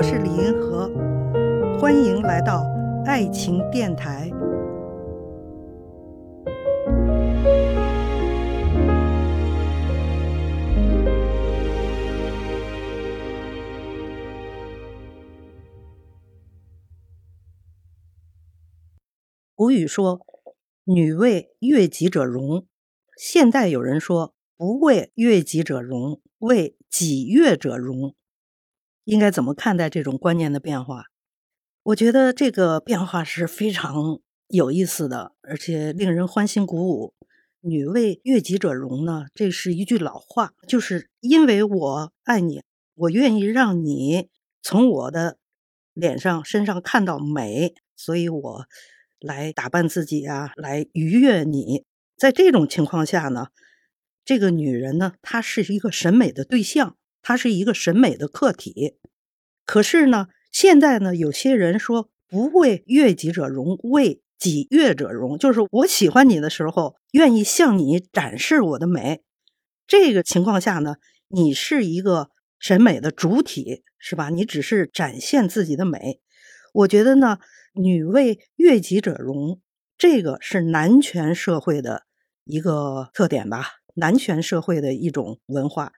我是李银河，欢迎来到爱情电台。古语说：“女为悦己者容。”现代有人说：“不为悦己者容，为己悦者容。”应该怎么看待这种观念的变化？我觉得这个变化是非常有意思的，而且令人欢欣鼓舞。“女为悦己者容”呢，这是一句老话，就是因为我爱你，我愿意让你从我的脸上、身上看到美，所以我。来打扮自己啊，来愉悦你。在这种情况下呢，这个女人呢，她是一个审美的对象，它是一个审美的客体。可是呢，现在呢，有些人说不为悦己者容，为己悦者容，就是我喜欢你的时候，愿意向你展示我的美。这个情况下呢，你是一个审美的主体，是吧？你只是展现自己的美。我觉得呢。女为悦己者容，这个是男权社会的一个特点吧？男权社会的一种文化。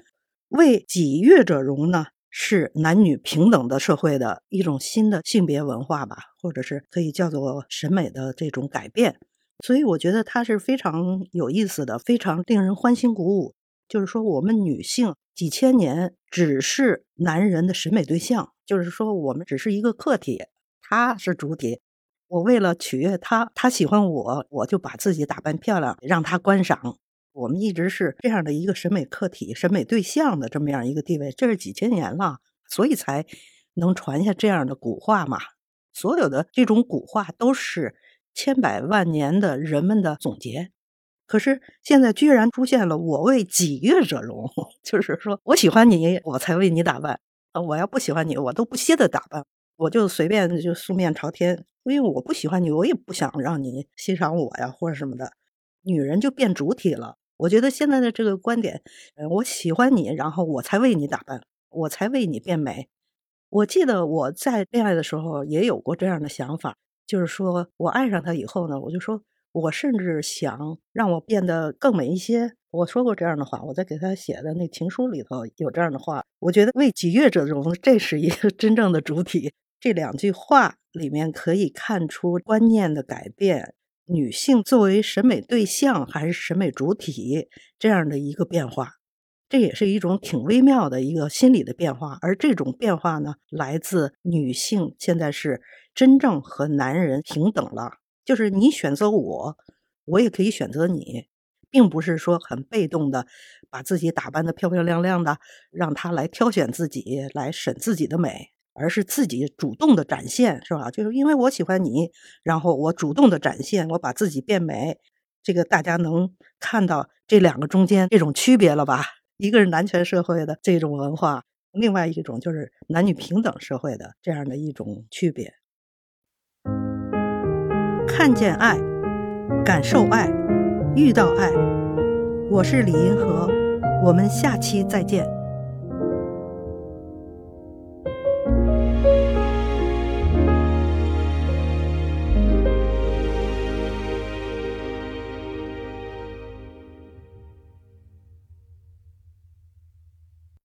为己悦者容呢，是男女平等的社会的一种新的性别文化吧，或者是可以叫做审美的这种改变。所以我觉得它是非常有意思的，非常令人欢欣鼓舞。就是说，我们女性几千年只是男人的审美对象，就是说，我们只是一个客体。他是主体，我为了取悦他，他喜欢我，我就把自己打扮漂亮，让他观赏。我们一直是这样的一个审美客体、审美对象的这么样一个地位，这是几千年了，所以才能传下这样的古话嘛。所有的这种古话都是千百万年的人们的总结。可是现在居然出现了“我为己悦者容”，就是说我喜欢你，我才为你打扮；啊，我要不喜欢你，我都不屑的打扮。我就随便就素面朝天，因为我不喜欢你，我也不想让你欣赏我呀，或者什么的。女人就变主体了。我觉得现在的这个观点，嗯，我喜欢你，然后我才为你打扮，我才为你变美。我记得我在恋爱的时候也有过这样的想法，就是说我爱上他以后呢，我就说我甚至想让我变得更美一些。我说过这样的话，我在给他写的那情书里头有这样的话。我觉得为己悦者容，这是一个真正的主体。这两句话里面可以看出观念的改变，女性作为审美对象还是审美主体这样的一个变化，这也是一种挺微妙的一个心理的变化。而这种变化呢，来自女性现在是真正和男人平等了，就是你选择我，我也可以选择你，并不是说很被动的把自己打扮的漂漂亮亮的，让他来挑选自己，来审自己的美。而是自己主动的展现，是吧？就是因为我喜欢你，然后我主动的展现，我把自己变美。这个大家能看到这两个中间这种区别了吧？一个是男权社会的这种文化，另外一种就是男女平等社会的这样的一种区别。看见爱，感受爱，遇到爱。我是李银河，我们下期再见。